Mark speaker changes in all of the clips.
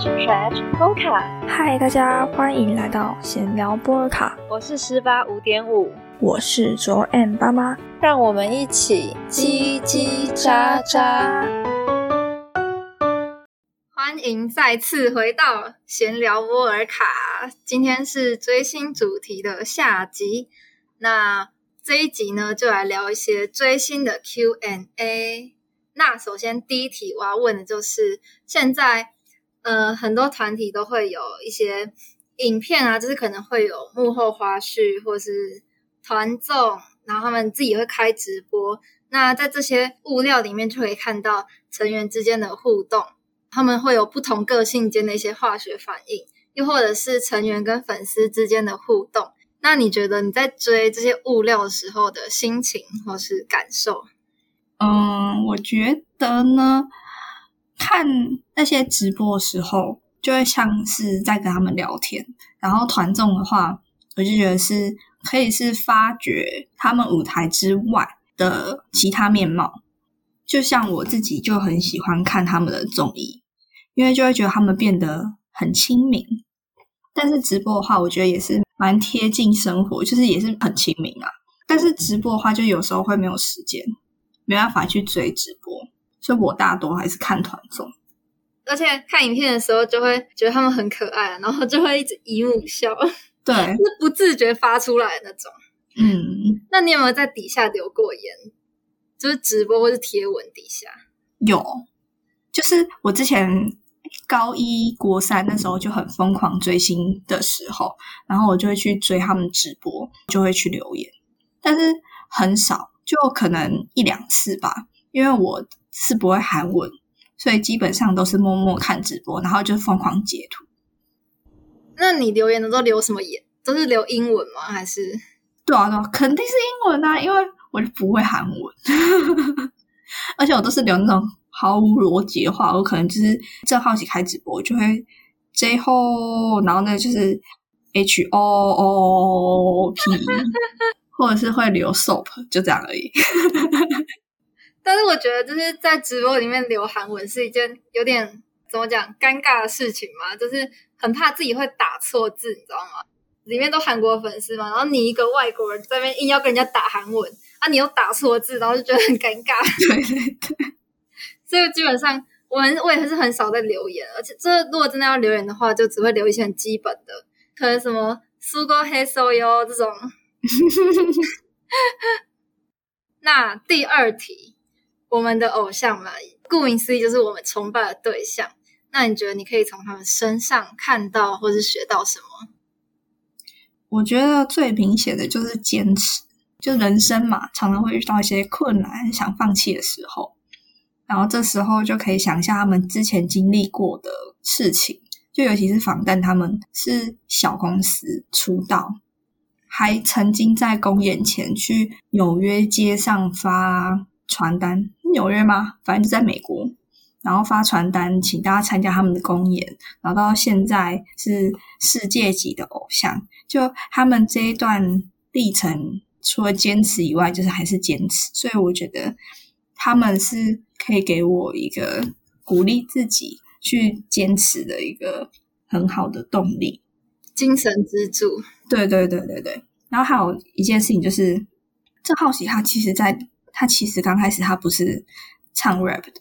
Speaker 1: Trash Polka。
Speaker 2: 嗨，大家欢迎来到闲聊波尔卡，
Speaker 1: 我是十八五点五，
Speaker 2: 我是卓 M 爸妈，
Speaker 1: 让我们一起叽叽喳喳。
Speaker 3: 欢迎再次回到闲聊波尔卡，今天是追星主题的下集。那这一集呢，就来聊一些追星的 Q&A。那首先第一题我要问的就是，现在呃很多团体都会有一些影片啊，就是可能会有幕后花絮或是团综，然后他们自己会开直播。那在这些物料里面就可以看到成员之间的互动。他们会有不同个性间的一些化学反应，又或者是成员跟粉丝之间的互动。那你觉得你在追这些物料的时候的心情或是感受？
Speaker 4: 嗯，我觉得呢，看那些直播的时候，就会像是在跟他们聊天。然后团综的话，我就觉得是可以是发掘他们舞台之外的其他面貌。就像我自己就很喜欢看他们的综艺，因为就会觉得他们变得很亲民。但是直播的话，我觉得也是蛮贴近生活，就是也是很亲民啊。但是直播的话，就有时候会没有时间，没办法去追直播，所以我大多还是看团综。
Speaker 3: 而且看影片的时候，就会觉得他们很可爱，然后就会一直姨母笑，
Speaker 4: 对，
Speaker 3: 是不自觉发出来的那种。
Speaker 4: 嗯，
Speaker 3: 那你有没有在底下留过言？就是直播或是贴文底下
Speaker 4: 有，就是我之前高一国三那时候就很疯狂追星的时候，然后我就会去追他们直播，就会去留言，但是很少，就可能一两次吧，因为我是不会韩文，所以基本上都是默默看直播，然后就疯狂截图。
Speaker 3: 那你留言的都留什么言？都是留英文吗？还是？
Speaker 4: 对啊，对啊，肯定是英文啊，因为。我就不会韩文，而且我都是留那种毫无逻辑的话。我可能就是正好奇开直播，就会最后，然后呢就是 H O O P，或者是会留 soap，就这样而已。
Speaker 3: 但是我觉得就是在直播里面留韩文是一件有点怎么讲尴尬的事情嘛，就是很怕自己会打错字，你知道吗？里面都韩国粉丝嘛，然后你一个外国人在那边硬要跟人家打韩文。啊！你又打错字，然后就觉得很尴尬。
Speaker 4: 对对对，
Speaker 3: 所以基本上我很我也是很少在留言，而且这如果真的要留言的话，就只会留一些很基本的，可能什么苏哥黑手哟这种。那第二题，我们的偶像嘛，顾名思义就是我们崇拜的对象。那你觉得你可以从他们身上看到或是学到什么？
Speaker 4: 我觉得最明显的就是坚持。就人生嘛，常常会遇到一些困难、想放弃的时候，然后这时候就可以想一下他们之前经历过的事情。就尤其是防弹，他们是小公司出道，还曾经在公演前去纽约街上发传单。纽约吗？反正就在美国，然后发传单，请大家参加他们的公演，然后到现在是世界级的偶像。就他们这一段历程。除了坚持以外，就是还是坚持，所以我觉得他们是可以给我一个鼓励自己去坚持的一个很好的动力、
Speaker 3: 精神支柱。
Speaker 4: 对对对对对。然后还有一件事情就是，郑浩喜他其实在他其实刚开始他不是唱 rap 的，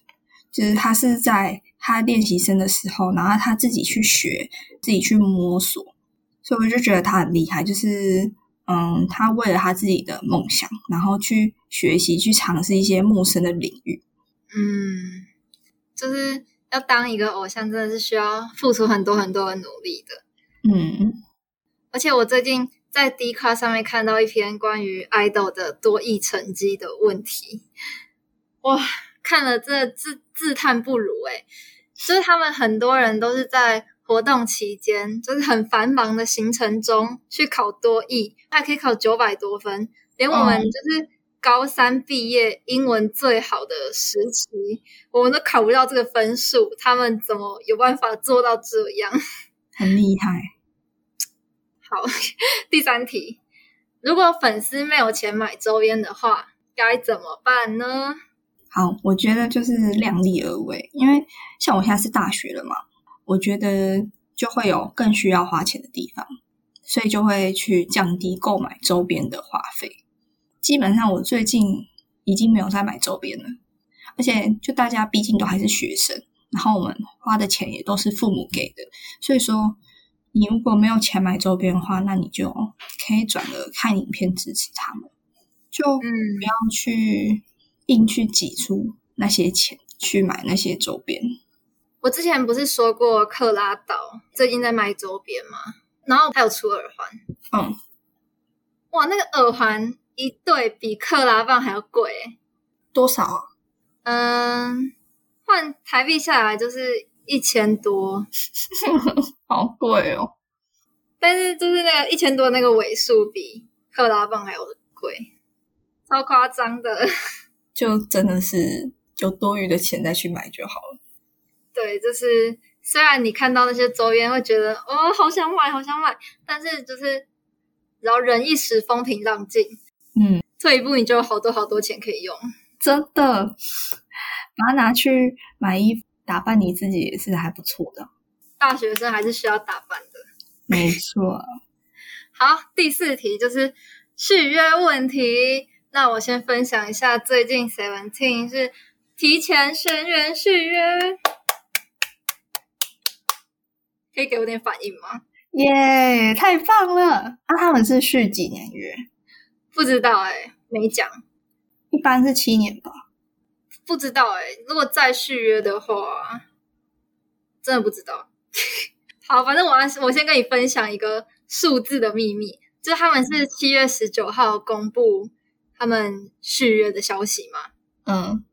Speaker 4: 就是他是在他练习生的时候，然后他自己去学，自己去摸索，所以我就觉得他很厉害，就是。嗯，他为了他自己的梦想，然后去学习、去尝试一些陌生的领域。
Speaker 3: 嗯，就是要当一个偶像，真的是需要付出很多很多的努力的。
Speaker 4: 嗯，
Speaker 3: 而且我最近在 d 卡上面看到一篇关于 idol 的多益成绩的问题，哇，看了这自自叹不如诶就是他们很多人都是在。活动期间就是很繁忙的行程中去考多艺，还可以考九百多分，连我们就是高三毕业英文最好的时期，我们都考不到这个分数，他们怎么有办法做到这样？
Speaker 4: 很厉害。
Speaker 3: 好，第三题，如果粉丝没有钱买周边的话，该怎么办呢？
Speaker 4: 好，我觉得就是量力而为，因为像我现在是大学了嘛。我觉得就会有更需要花钱的地方，所以就会去降低购买周边的花费。基本上我最近已经没有在买周边了，而且就大家毕竟都还是学生，然后我们花的钱也都是父母给的，所以说你如果没有钱买周边的话，那你就可以转而看影片支持他们，就不
Speaker 3: 嗯，
Speaker 4: 要去硬去挤出那些钱去买那些周边。
Speaker 3: 我之前不是说过克拉岛最近在卖周边吗？然后还有出耳环，
Speaker 4: 嗯，
Speaker 3: 哇，那个耳环一对比克拉棒还要贵欸，
Speaker 4: 多少啊？
Speaker 3: 嗯，换台币下来就是一千多，
Speaker 4: 好贵哦！
Speaker 3: 但是就是那个一千多那个尾数比克拉棒还要贵，超夸张的。
Speaker 4: 就真的是有多余的钱再去买就好了。
Speaker 3: 对，就是虽然你看到那些周边会觉得哦，好想买，好想买，但是就是然后人一时风平浪静，
Speaker 4: 嗯，
Speaker 3: 退一步你就有好多好多钱可以用。
Speaker 4: 真的，把它拿去买衣服打扮你自己也是还不错的。
Speaker 3: 大学生还是需要打扮的。
Speaker 4: 没错，
Speaker 3: 好，第四题就是续约问题。那我先分享一下，最近 Seventeen 是提前全员续约，可以给我点反应吗？
Speaker 4: 耶、太棒了！啊，他们是续几年约？
Speaker 3: 不知道哎、没讲，
Speaker 4: 一般是七年吧。
Speaker 3: 不知道哎、如果再续约的话，真的不知道。好，反正我要我先跟你分享一个数字的秘密，就是他们是七月十九号公布他们续约的消息嘛。
Speaker 4: 嗯，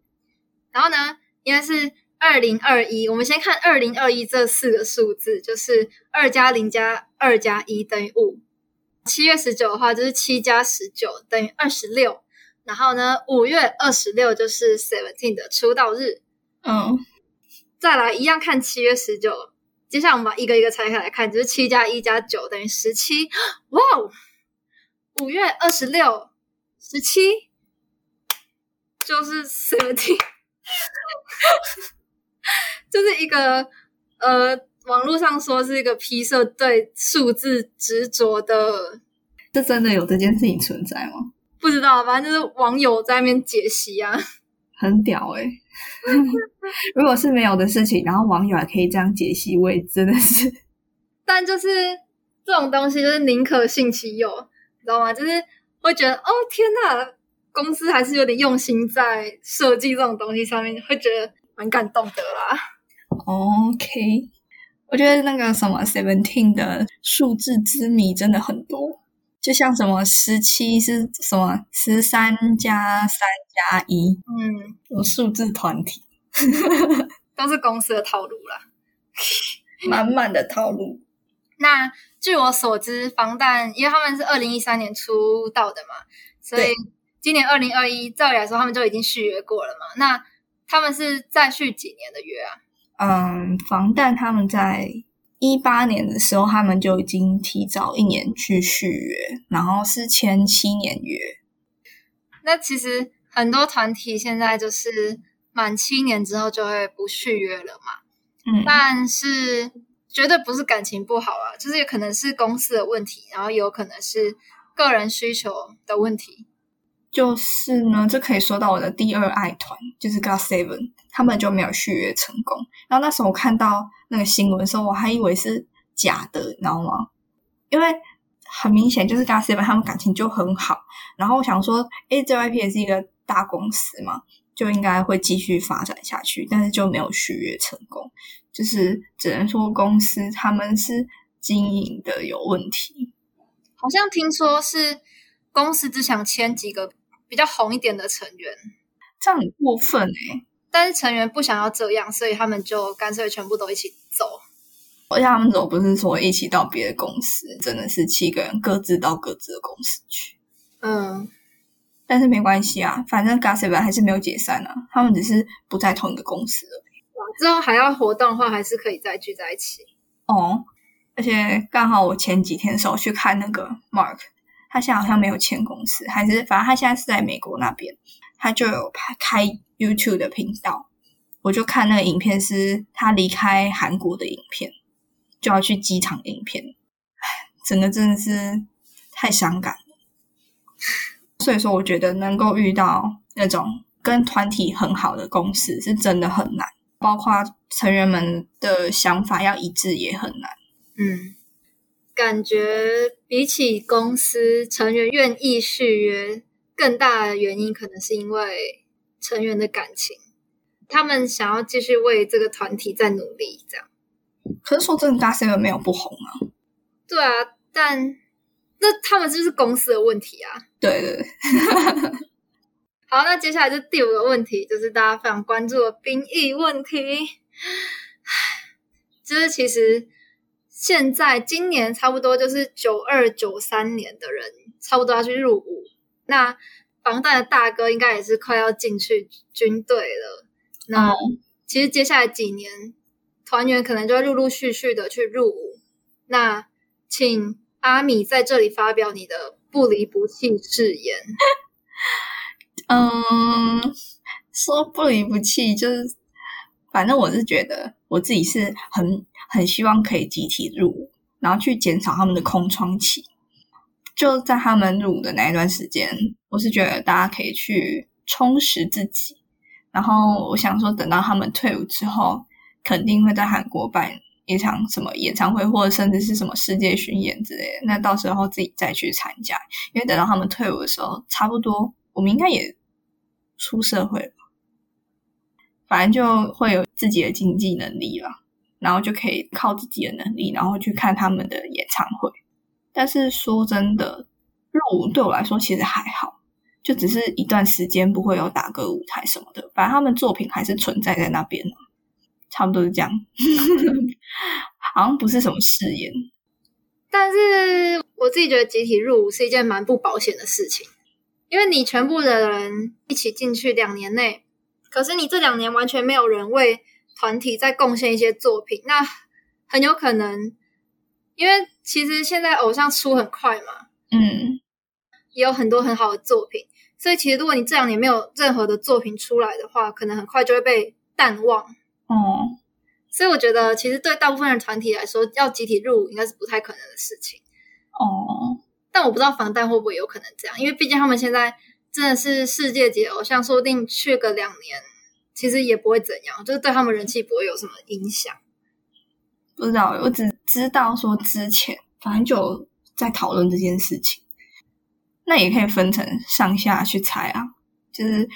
Speaker 3: 然后呢，应该是二零二一。我们先看二零二一这四个数字，就是二加零加二加一等于五。七月十九的话就是七加十九等于二十六。然后呢，五月二十六就是 Seventeen 的出道日。
Speaker 4: 嗯，
Speaker 3: 再来一样看七月十九。接下来我们把一个一个拆开来看，就是七加一加九等于十七。哇哦！五月二十六，十七就是 Seventeen。就是一个呃，网络上说是一个披社对数字执着的，
Speaker 4: 这真的有这件事情存在吗？
Speaker 3: 不知道，反正就是网友在那边解析啊。
Speaker 4: 很屌哎、如果是没有的事情，然后网友还可以这样解析，我也真的是
Speaker 3: 但就是这种东西，就是宁可信其有，你知道吗？就是会觉得哦天呐，公司还是有点用心在设计这种东西上面，会觉得蛮感动的啦。
Speaker 4: OK。我觉得那个什么 Seventeen 的数字之谜真的很多，就像什么十七是什么十三加三加一，
Speaker 3: 嗯，
Speaker 4: 有数字团体，
Speaker 3: 都是公司的套路啦。
Speaker 4: 满满的套路。
Speaker 3: 那据我所知，防弹因为他们是二零一三年出道的嘛，所以今年二零二一，照理来说他们就已经续约过了嘛。那他们是再续几年的约啊？
Speaker 4: 嗯，防弹他们在一八年的时候，他们就已经提早一年去续约，然后是签七年约。
Speaker 3: 那其实很多团体现在就是满七年之后就会不续约了嘛。
Speaker 4: 嗯，
Speaker 3: 但是绝对不是感情不好啊，就是有可能是公司的问题，然后也有可能是个人需求的问题。
Speaker 4: 就是呢，这可以说到我的第二爱团，就是 God Seven，他们就没有续约成功。然后那时候我看到那个新闻的时候，我还以为是假的，你知道吗？因为很明显就是 God Seven 他们感情就很好。然后我想说，诶 JYP 也是一个大公司嘛，就应该会继续发展下去，但是就没有续约成功。就是只能说公司他们是经营的有问题。
Speaker 3: 好像听说是公司只想签几个比较红一点的成员，
Speaker 4: 这样很过分诶、
Speaker 3: 但是成员不想要这样，所以他们就干脆全部都一起走。
Speaker 4: 而且他们走不是说一起到别的公司，真的是七个人各自到各自的公司去。
Speaker 3: 嗯，
Speaker 4: 但是没关系啊，反正 Gossip 还是没有解散啊，他们只是不在同一个公司了。
Speaker 3: 之后还要活动的话，还是可以再聚在一起。
Speaker 4: 哦，而且刚好我前几天的时候去看那个 Mark，他现在好像没有签公司，还是反正他现在是在美国那边，他就有开开 YouTube 的频道。我就看那个影片是他离开韩国的影片，就要去机场影片，整个真的是太伤感了。所以说，我觉得能够遇到那种跟团体很好的公司是真的很难，包括成员们的想法要一致也很难。
Speaker 3: 嗯，感觉比起公司成员愿意续约，更大的原因可能是因为成员的感情，他们想要继续为这个团体再努力。这样，
Speaker 4: 可是说真的，大 seven 没有不红啊。
Speaker 3: 对啊，但那他们就是公司的问题啊。
Speaker 4: 对对对，
Speaker 3: 好，那接下来就第五个问题，就是大家非常关注的兵役问题。就是其实现在今年差不多就是九二九三年的人，差不多要去入伍。那防弹的大哥应该也是快要进去军队了。那其实接下来几年，团员可能就会陆陆续续的去入伍。那请阿米在这里发表你的不离不弃誓言。
Speaker 4: 嗯，说不离不弃，就是反正我是觉得我自己是很很希望可以集体入伍，然后去减少他们的空窗期。就在他们入伍的那一段时间，我是觉得大家可以去充实自己。然后我想说，等到他们退伍之后，肯定会在韩国办一场什么演唱会，或者甚至是什么世界巡演之类的。那到时候自己再去参加，因为等到他们退伍的时候，差不多我们应该也出社会了，反正就会有自己的经济能力了，然后就可以靠自己的能力，然后去看他们的演唱会。但是说真的，入伍对我来说其实还好，就只是一段时间不会有打歌舞台什么的，反正他们作品还是存在在那边，差不多是这样。好像不是什么誓言，
Speaker 3: 但是我自己觉得集体入伍是一件蛮不保险的事情，因为你全部的人一起进去两年内，可是你这两年完全没有人为团体在贡献一些作品，那很有可能，因为其实现在偶像出很快嘛，
Speaker 4: 嗯，
Speaker 3: 也有很多很好的作品，所以其实如果你这两年没有任何的作品出来的话，可能很快就会被淡忘。
Speaker 4: 哦，
Speaker 3: 所以我觉得，其实对大部分的团体来说，要集体入伍应该是不太可能的事情。
Speaker 4: 哦，
Speaker 3: 但我不知道防弹会不会有可能这样，因为毕竟他们现在真的是世界级偶像，说不定去个两年，其实也不会怎样，就是对他们人气不会有什么影响。
Speaker 4: 不知道，我只知道说之前反正就在讨论这件事情，那也可以分成上下去猜啊，就是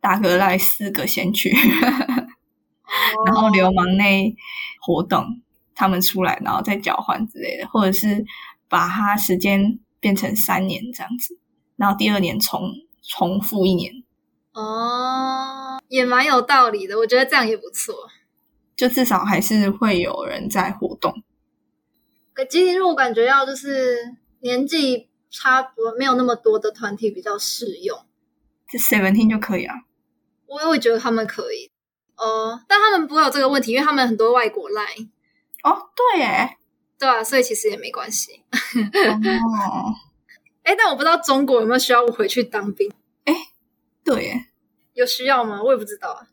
Speaker 4: 大哥来四个先去，然后流氓内活动他们出来，然后再交换之类的，或者是把它时间变成三年这样子，然后第二年重重复一年，
Speaker 3: 哦，也蛮有道理的，我觉得这样也不错。
Speaker 4: 就至少还是会有人在活动。
Speaker 3: 可集体入伍感觉要就是年纪差不多没有那么多的团体比较适用，
Speaker 4: 就 Seventeen 就可以啊。
Speaker 3: 我也会觉得他们可以。哦，但他们不会有这个问题，因为他们很多外国 line，
Speaker 4: 哦，对耶，
Speaker 3: 对啊，所以其实也没关系。
Speaker 4: 哦，
Speaker 3: 哎，但我不知道中国有没有需要我回去当兵，哎
Speaker 4: 对耶，
Speaker 3: 有需要吗？我也不知道啊。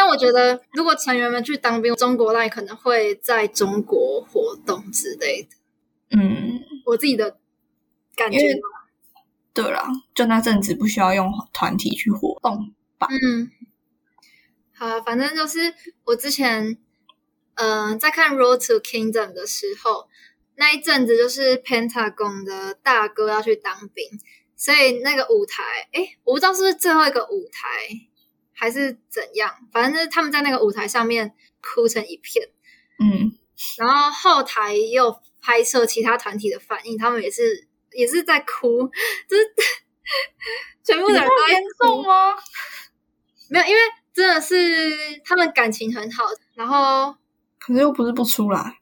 Speaker 3: 但我觉得，如果成员们去当兵，中国 line 可能会在中国活动之类的。
Speaker 4: 嗯，
Speaker 3: 我自己的感觉
Speaker 4: 对啦，就那阵子不需要用团体去活动吧。
Speaker 3: 嗯，好，反正就是我之前，嗯、在看《Road to Kingdom》的时候，那一阵子就是 Pentagon 的大哥要去当兵，所以那个舞台，哎，我不知道是不是最后一个舞台还是怎样，反正就是他们在那个舞台上面哭成一片，
Speaker 4: 嗯，
Speaker 3: 然后后台也有拍摄其他团体的反应，他们也是也是在哭，就是 全部的人都在
Speaker 4: 严重吗？
Speaker 3: 没有，因为真的是他们感情很好，然后
Speaker 4: 可是又不是不出来，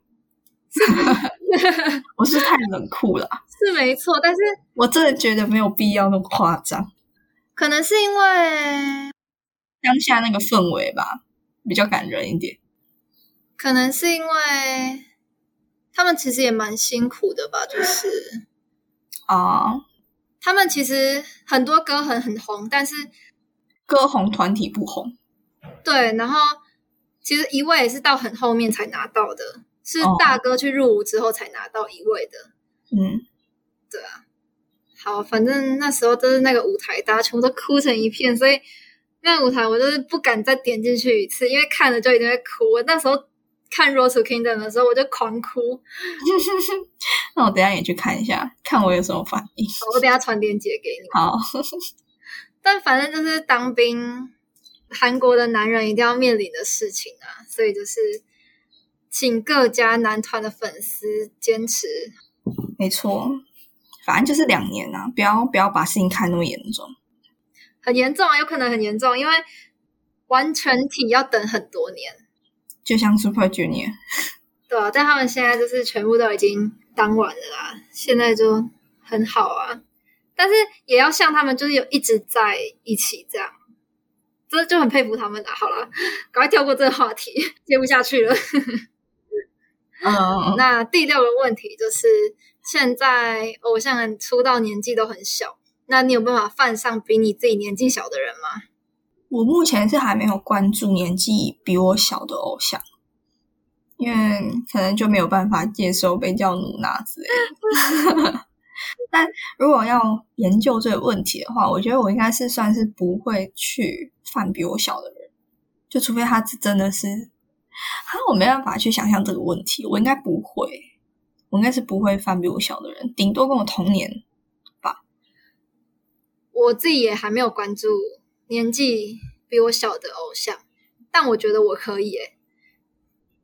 Speaker 4: 我是太冷酷了，
Speaker 3: 是没错，但是
Speaker 4: 我真的觉得没有必要那么夸张。
Speaker 3: 可能是因为，
Speaker 4: 当下那个氛围吧，比较感人一点。
Speaker 3: 可能是因为他们其实也蛮辛苦的吧，就是
Speaker 4: 啊，
Speaker 3: 他们其实很多歌很很红，但是
Speaker 4: 歌红团体不红。
Speaker 3: 对，然后其实一位也是到很后面才拿到的，是
Speaker 4: 哦
Speaker 3: 大哥去入伍之后才拿到一位的。
Speaker 4: 嗯，
Speaker 3: 对啊，好，反正那时候都是那个舞台，大家全部都哭成一片，所以那个舞台我就是不敢再点进去一次，因为看了就一定会哭。我那时候看《Rose to Kingdom》的时候，我就狂哭。
Speaker 4: 那我等一下也去看一下，看我有什么反应。
Speaker 3: 好我等一下传链接给你。
Speaker 4: 好，
Speaker 3: 但反正就是当兵，韩国的男人一定要面临的事情啊，所以就是请各家男团的粉丝坚持。
Speaker 4: 没错，反正就是两年啊，不要不要把事情看那么严重。
Speaker 3: 很严重啊，有可能很严重，因为完全体要等很多年。
Speaker 4: 就像 Super Junior，
Speaker 3: 对啊，但他们现在就是全部都已经当完了啦，现在就很好啊。但是也要像他们，就是有一直在一起这样，这就很佩服他们啦。好了，赶快跳过这个话题，接不下去了。
Speaker 4: 嗯，
Speaker 3: 那第六个问题就是，现在偶像人出道年纪都很小，那你有办法犯上比你自己年纪小的人吗？
Speaker 4: 我目前是还没有关注年纪比我小的偶像，因为可能就没有办法接受被叫努娜之类。但如果要研究这个问题的话，我觉得我应该是算是不会去犯比我小的人，就除非他是真的是，哈，我没办法去想象这个问题，我应该不会，我应该是不会犯比我小的人，顶多跟我同年。
Speaker 3: 我自己也还没有关注年纪比我小的偶像，但我觉得我可以诶、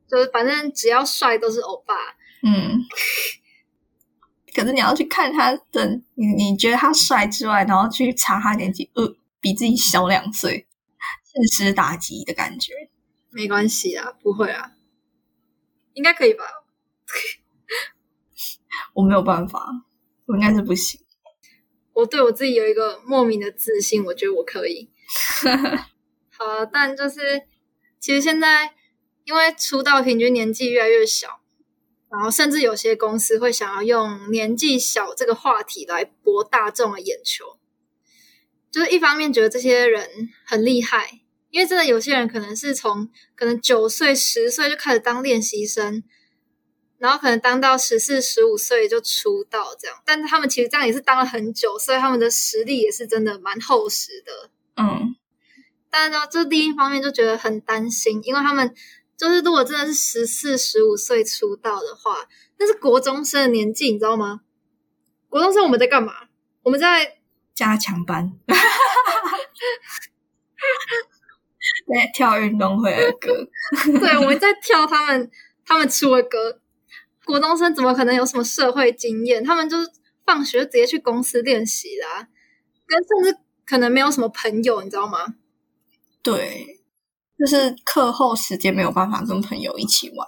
Speaker 3: 就是反正只要帅都是欧巴。
Speaker 4: 嗯，可是你要去看他的，你你觉得他帅之外，然后去查他年纪，呃，比自己小两岁，现实打击的感觉。
Speaker 3: 没关系啊，不会啊，应该可以吧？
Speaker 4: 我没有办法，我应该是不行。
Speaker 3: 我对我自己有一个莫名的自信，我觉得我可以。好啊，但就是其实现在因为出道平均年纪越来越小，然后甚至有些公司会想要用年纪小这个话题来博大众的眼球。就是一方面觉得这些人很厉害，因为真的有些人可能是从可能九岁、十岁就开始当练习生，然后可能当到十四、十五岁就出道这样，但是他们其实这样也是当了很久，所以他们的实力也是真的蛮厚实的。
Speaker 4: 嗯，
Speaker 3: 但是呢，这第一方面就觉得很担心，因为他们就是如果真的是十四、十五岁出道的话，那是国中生的年纪，你知道吗？国中生我们在干嘛？我们在
Speaker 4: 加强班，在，跳运动会的歌。
Speaker 3: 对，我们在跳他们他们出的歌。国中生怎么可能有什么社会经验？他们就是放学直接去公司练习啦，跟甚至可能没有什么朋友，你知道吗？
Speaker 4: 对，就是课后时间没有办法跟朋友一起玩。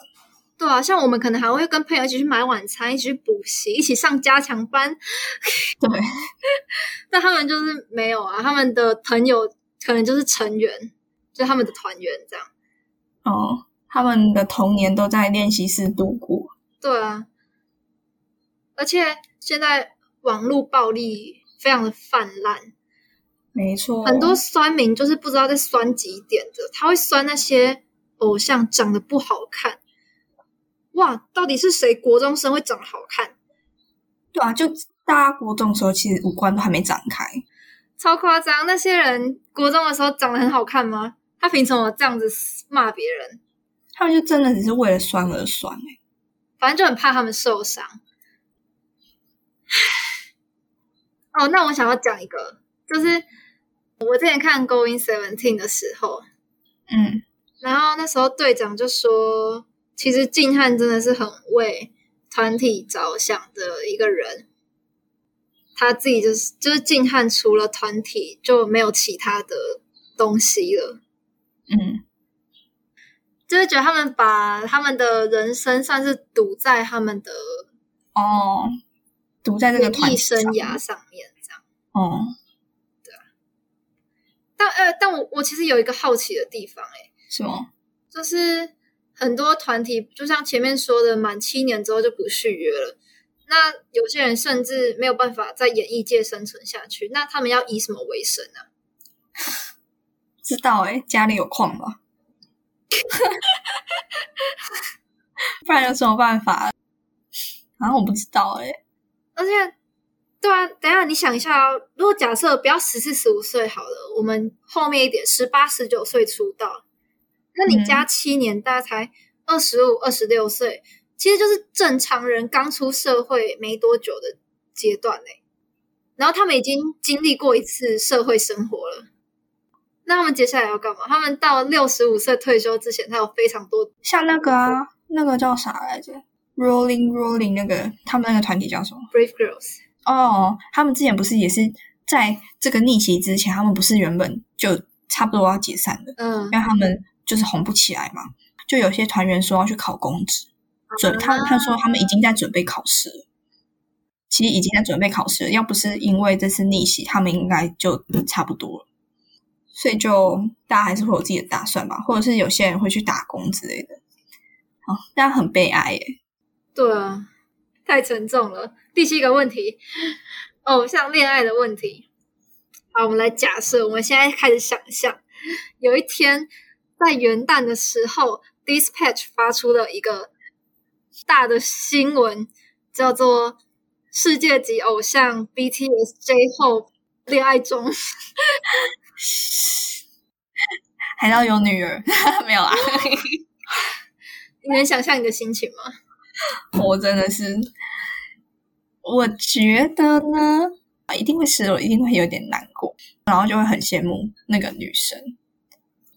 Speaker 3: 对啊，像我们可能还会跟朋友一起去买晚餐，一起去补习，一起上加强班。
Speaker 4: 对，
Speaker 3: 但他们就是没有啊，他们的朋友可能就是成员，就他们的团员这样。
Speaker 4: 哦，他们的童年都在练习室度过。
Speaker 3: 对啊，而且现在网络暴力非常的泛滥，
Speaker 4: 没错，
Speaker 3: 很多酸民就是不知道在酸几点的，他会酸那些偶像长得不好看。哇，到底是谁国中生会长得好看？
Speaker 4: 对啊，就大家国中的时候，其实五官都还没展开。
Speaker 3: 超夸张！那些人国中的时候长得很好看吗？他凭什么这样子骂别人？
Speaker 4: 他们就真的只是为了酸而酸、欸、
Speaker 3: 反正就很怕他们受伤。哦，那我想要讲一个，就是我之前看《Going Seventeen》的时候，
Speaker 4: 嗯，
Speaker 3: 然后那时候队长就说，其实静汉真的是很为团体着想的一个人。他自己就是就是静汉，除了团体就没有其他的东西了。
Speaker 4: 嗯，
Speaker 3: 就是觉得他们把他们的人生算是赌在他们的
Speaker 4: 哦，赌在这个
Speaker 3: 演艺生涯上面，这样。
Speaker 4: 哦，对啊
Speaker 3: 但呃，但我我其实有一个好奇的地方、欸，
Speaker 4: 是吗？
Speaker 3: 就是很多团体，就像前面说的，满七年之后就不续约了。那有些人甚至没有办法在演艺界生存下去，那他们要以什么为生呢、
Speaker 4: 知道哎、家里有矿吧？不然有什么办法？然后我不知道哎、
Speaker 3: 而且，对啊，等一下你想一下哦，如果假设不要十四十五岁好了，我们后面一点十八十九岁出道，那你加七年，大概才二十五二十六岁，其实就是正常人刚出社会没多久的阶段嘞。然后他们已经经历过一次社会生活了，那他们接下来要干嘛？他们到六十五岁退休之前，他有非常多
Speaker 4: 像那个啊，那个叫啥来着？Rolling Rolling 那个他们那个团体叫什么
Speaker 3: ？brave girls。
Speaker 4: 哦，他们之前不是也是在这个逆袭之前，他们不是原本就差不多要解散的，
Speaker 3: 嗯
Speaker 4: 因为他们就是红不起来嘛。就有些团员说要去考公职，准他他说他们已经在准备考试了，其实已经在准备考试了。要不是因为这次逆袭，他们应该就差不多了。所以就大家还是会有自己的打算吧，或者是有些人会去打工之类的。哦，但很悲哀耶。
Speaker 3: 对啊，太沉重了。第七个问题，偶像恋爱的问题。好，我们来假设，我们现在开始想象，有一天在元旦的时候，Dispatch 发出了一个大的新闻，叫做“世界级偶像 BTS J 后恋爱中
Speaker 4: 还要有女儿，没有啊。”，
Speaker 3: 你能想象你的心情吗？
Speaker 4: 我真的是，我觉得呢，一定会失落，一定会有点难过，然后就会很羡慕那个女生。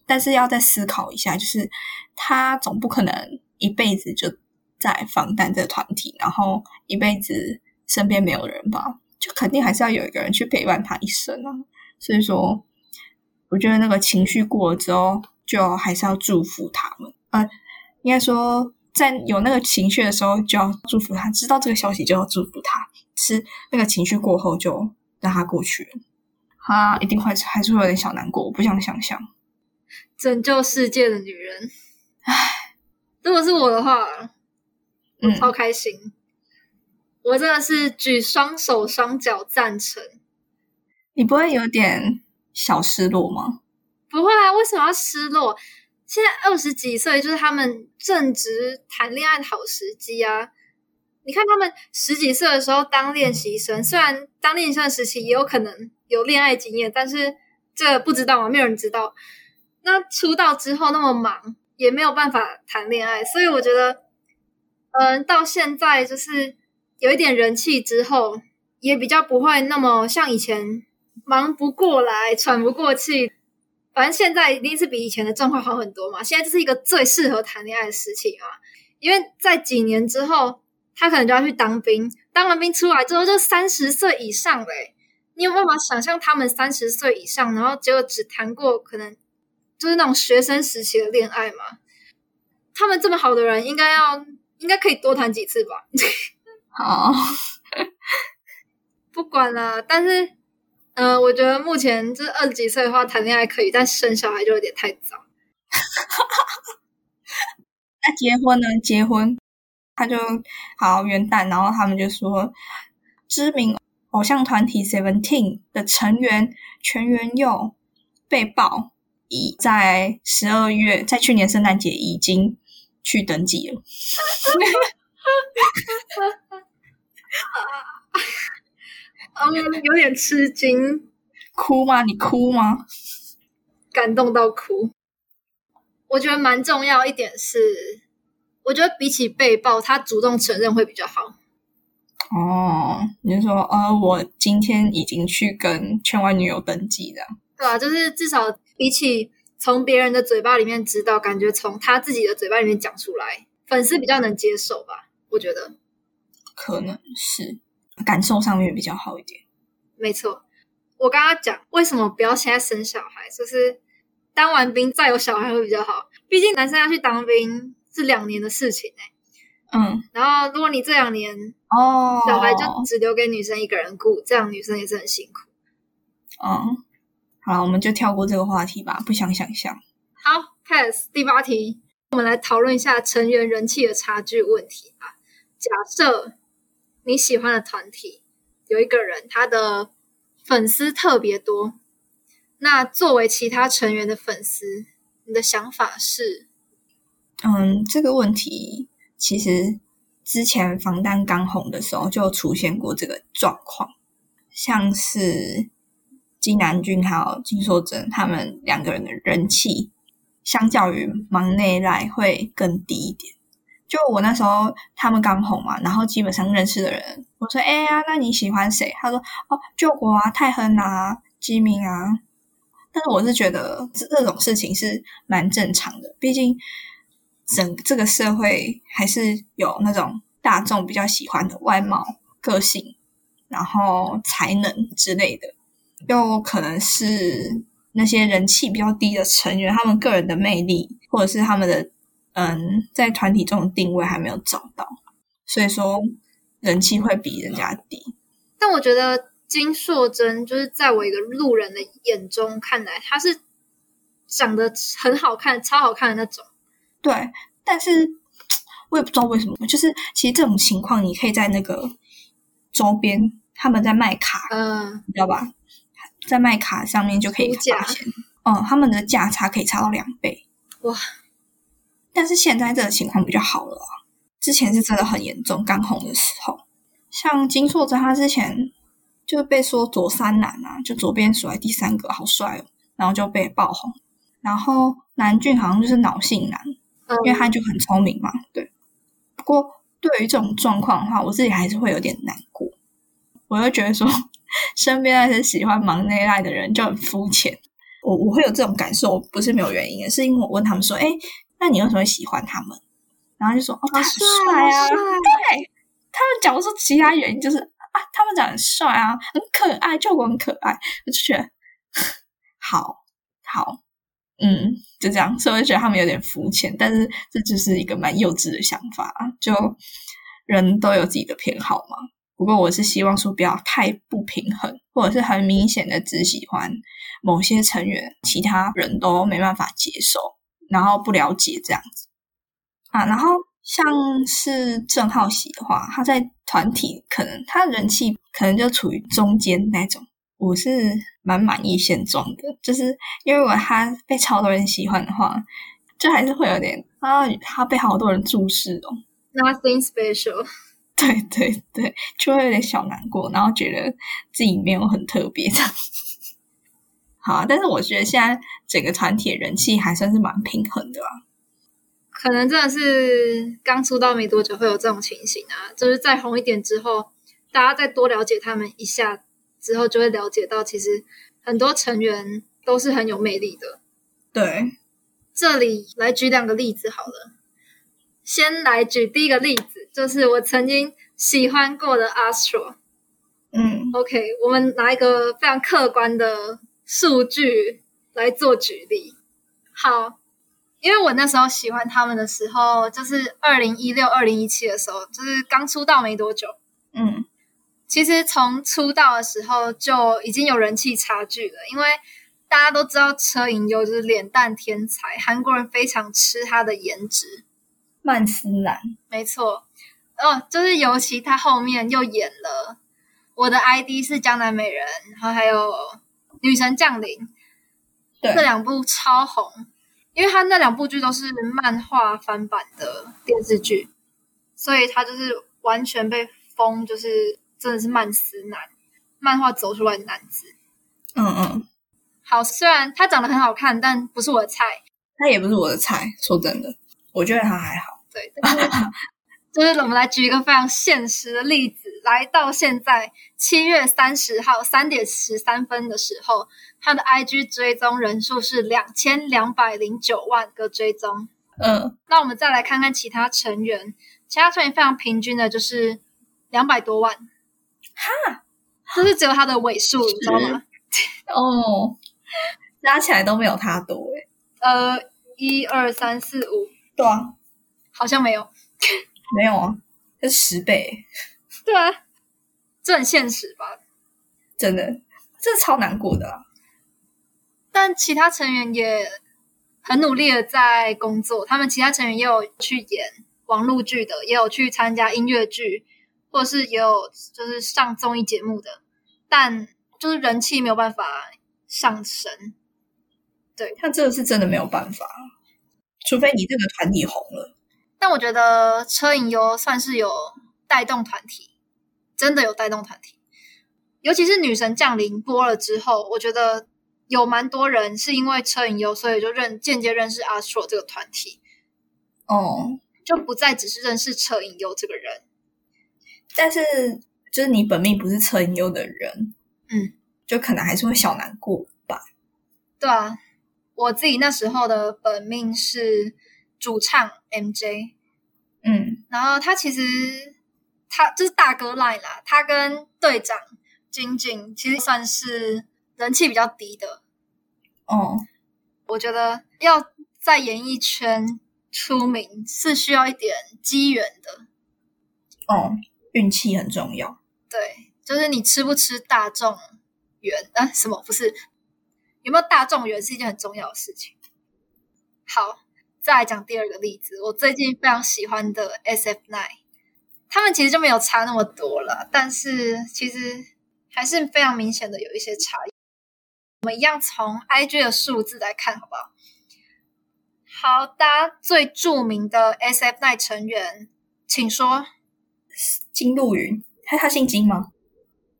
Speaker 4: 但是要再思考一下，就是她总不可能一辈子就在防弹这个团体，然后一辈子身边没有人吧，就肯定还是要有一个人去陪伴她一生啊。所以说，我觉得那个情绪过了之后，就还是要祝福他们。呃，应该说，在有那个情绪的时候，就要祝福他；知道这个消息，就要祝福他。是那个情绪过后，就让他过去了。他一定会还是会有点小难过，我不想想象。
Speaker 3: 拯救世界的女人，唉，如果是我的话，我
Speaker 4: 嗯，
Speaker 3: 超开心，我真的是举双手双脚赞成。
Speaker 4: 你不会有点小失落吗？
Speaker 3: 不会啊，为什么要失落？现在二十几岁就是他们正值谈恋爱的好时机啊！你看他们十几岁的时候当练习生，虽然当练习生的时期也有可能有恋爱经验，但是这不知道嘛，没有人知道。那出道之后那么忙，也没有办法谈恋爱，所以我觉得，嗯，到现在就是有一点人气之后，也比较不会那么像以前忙不过来、喘不过气。反正现在一定是比以前的状况好很多嘛。现在这是一个最适合谈恋爱的时期嘛，因为在几年之后，他可能就要去当兵，当完兵出来之后就三十岁以上嘞。你有办法想象他们三十岁以上，然后结果只谈过可能就是那种学生时期的恋爱嘛？他们这么好的人，应该要应该可以多谈几次吧？
Speaker 4: 好
Speaker 3: 不管了，但是，呃，我觉得目前就是二十几岁的话谈恋爱可以，但生小孩就有点太早。
Speaker 4: 那结婚呢？结婚，他就好元旦，然后他们就说，知名偶像团体 Seventeen 的成员全员又被曝已在十二月，在去年圣诞节已经去登记了。
Speaker 3: 嗯，有点吃惊，
Speaker 4: 哭吗？你哭吗？
Speaker 3: 感动到哭。我觉得蛮重要一点是，我觉得比起被爆，他主动承认会比较好。
Speaker 4: 哦，你就说，呃，我今天已经去跟圈外女友登记了。
Speaker 3: 对啊，就是至少比起从别人的嘴巴里面知道，感觉从他自己的嘴巴里面讲出来，粉丝比较能接受吧？我觉得
Speaker 4: 可能是感受上面比较好一点。
Speaker 3: 没错。我刚刚讲，为什么不要现在生小孩？就是当完兵再有小孩会比较好。毕竟男生要去当兵是两年的事情哎、
Speaker 4: 嗯，
Speaker 3: 然后如果你这两年
Speaker 4: 哦，
Speaker 3: 小孩就只留给女生一个人顾，这样女生也是很辛苦。
Speaker 4: 嗯，好，我们就跳过这个话题吧，不想想象。
Speaker 3: 好，pass 第八题，我们来讨论一下成员人气的差距问题吧。假设你喜欢的团体有一个人，他的粉丝特别多，那作为其他成员的粉丝，你的想法是
Speaker 4: 嗯，这个问题其实之前防弹刚红的时候就出现过这个状况，像是金南俊还有金硕珍他们两个人的人气，相较于忙内赖会更低一点。就我那时候他们刚红嘛，然后基本上认识的人，我说：“哎呀，那你喜欢谁？”他说：“哦，救国啊，泰亨啊，基民啊。”但是我是觉得这这种事情是蛮正常的，毕竟整这个社会还是有那种大众比较喜欢的外貌、个性，然后才能之类的，又可能是那些人气比较低的成员，他们个人的魅力或者是他们的。嗯，在团体中的定位还没有找到，所以说人气会比人家低。
Speaker 3: 但我觉得金硕珍就是在我一个路人的眼中看来，她是长得很好看、超好看的那种。
Speaker 4: 对，但是我也不知道为什么，就是其实这种情况，你可以在那个周边他们在卖卡，
Speaker 3: 嗯，
Speaker 4: 你知道吧？在卖卡上面就可以发现，嗯，他们的价差可以差到两倍，
Speaker 3: 哇！
Speaker 4: 但是现在这个情况比较好了，之前是真的很严重。刚红的时候，像金硕珍，他之前就被说左三男啊，就左边数来第三个，好帅哦，然后就被爆红。然后南俊好像就是脑性男，因为他就很聪明嘛。对，不过对于这种状况的话，我自己还是会有点难过。我就觉得说，身边那些喜欢忙内赖的人就很肤浅。我我会有这种感受，不是没有原因的，是因为我问他们说，哎。那你为什么会喜欢他们？然后就说哦，他帅啊！对，他们讲不出其他原因，就是啊，他们长得帅啊，很可爱，就我很可爱，我就觉得好好，嗯，就这样，所以我就觉得他们有点肤浅，但是这就是一个蛮幼稚的想法。就人都有自己的偏好嘛。不过我是希望说不要太不平衡，或者是很明显的只喜欢某些成员，其他人都没办法接受。然后不了解这样子。啊，然后像是郑浩喜的话，他在团体可能他人气可能就处于中间那种，我是蛮满意现状的，就是因为如果他被超多人喜欢的话，就还是会有点啊，他被好多人注视哦
Speaker 3: ，nothing special，
Speaker 4: 对对对，就会有点小难过，然后觉得自己没有很特别这样。好，但是我觉得现在整个团体人气还算是蛮平衡的啊。
Speaker 3: 可能真的是刚出道没多久会有这种情形啊，就是再红一点之后，大家再多了解他们一下之后，就会了解到其实很多成员都是很有魅力的。
Speaker 4: 对，
Speaker 3: 这里来举两个例子好了。先来举第一个例子，就是我曾经喜欢过的 Astro。
Speaker 4: 嗯
Speaker 3: ，OK，我们拿一个非常客观的。数据来做举例，好，因为我那时候喜欢他们的时候，就是二零一六、二零一七的时候，就是刚出道没多久。
Speaker 4: 嗯，
Speaker 3: 其实从出道的时候就已经有人气差距了，因为大家都知道车银优就是脸蛋天才，韩国人非常吃他的颜值。
Speaker 4: 曼斯兰，
Speaker 3: 没错，哦，就是尤其他后面又演了《我的 ID 是江南美人》，然后还有。女神降临，
Speaker 4: 对，
Speaker 3: 这两部超红，因为他那两部剧都是漫画翻版的电视剧，所以他就是完全被封，就是真的是漫斯男，漫画走出来的男子。
Speaker 4: 嗯嗯，
Speaker 3: 好，虽然他长得很好看，但不是我的菜。
Speaker 4: 他也不是我的菜，说真的，我觉得他还好。
Speaker 3: 对。就是我们来举一个非常现实的例子，来到现在七月三十号三点十三分的时候，他的 IG 追踪人数是两千两百零九万个追踪。
Speaker 4: 嗯，
Speaker 3: 那我们再来看看其他成员，其他成员非常平均的，就是两百多万。
Speaker 4: 哈，
Speaker 3: 就是只有他的尾数，你知道吗？
Speaker 4: 哦，加起来都没有他多诶。
Speaker 3: 呃，一二三四五，
Speaker 4: 对啊，
Speaker 3: 好像没有。
Speaker 4: 没有啊，是十倍。
Speaker 3: 对啊，这很现实吧？
Speaker 4: 真的，这超难过的。
Speaker 3: 但其他成员也很努力的在工作，他们其他成员也有去演网络剧的，也有去参加音乐剧，或者是也有就是上综艺节目的，但就是人气没有办法上升。对，
Speaker 4: 他这个是真的没有办法。除非你这个团体红了。
Speaker 3: 但我觉得车影优算是有带动团体，真的有带动团体。尤其是女神降临播了之后，我觉得有蛮多人是因为车银优，所以就认间接认识阿 s 这个团体，
Speaker 4: 哦，
Speaker 3: 就不再只是认识车银优这个人。
Speaker 4: 但是就是你本命不是车银优的人，
Speaker 3: 嗯，
Speaker 4: 就可能还是会小难过吧。
Speaker 3: 对啊，我自己那时候的本命是主唱 MJ，
Speaker 4: 嗯
Speaker 3: 然后他其实他就是大哥 line 啦，他跟队长金靖其实算是人气比较低的。
Speaker 4: 哦，
Speaker 3: 我觉得要在演艺圈出名是需要一点机缘的，
Speaker 4: 哦，运气很重要。
Speaker 3: 对，就是你吃不吃大众缘啊？什么不是？有没有大众缘是一件很重要的事情。好，再来讲第二个例子，我最近非常喜欢的 SF9，他们其实就没有差那么多了，但是其实还是非常明显的有一些差异。我们一样从 IG 的数字来看，好不好？好，大家最著名的 SF9 成员，请说。
Speaker 4: 金鹿云，他他姓金吗？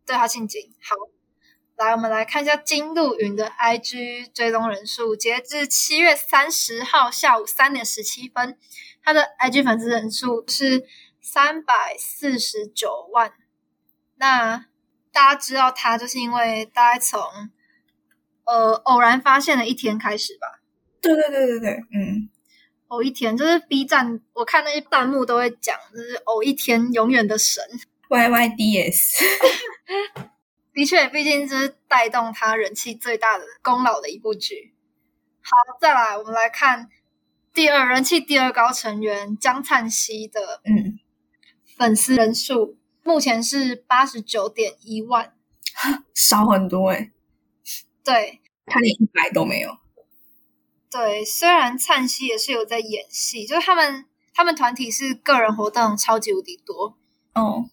Speaker 3: 对他姓金。好，来，我们来看一下金鹿云的 IG 追踪人数，截至七月三十号下午三点十七分，他的 IG 粉丝人数是三百四十九万。那大家知道他，就是因为大概从呃偶然发现的一天开始吧。
Speaker 4: 对对对对对，嗯，
Speaker 3: 偶一天就是 B 站，我看那些弹幕都会讲，就是偶一天永远的神。
Speaker 4: Y Y D S，
Speaker 3: 的确，毕竟这是带动他人气最大的功劳的一部剧。好，再来，我们来看第二人气第二高成员江灿熙的
Speaker 4: 嗯，
Speaker 3: 粉丝人数，目前是八十九点一万。
Speaker 4: 少很多诶、
Speaker 3: 对。
Speaker 4: 他连一百都没有。
Speaker 3: 对，虽然灿熙也是有在演戏，就是他们他们团体是个人活动超级无敌多，
Speaker 4: 哦，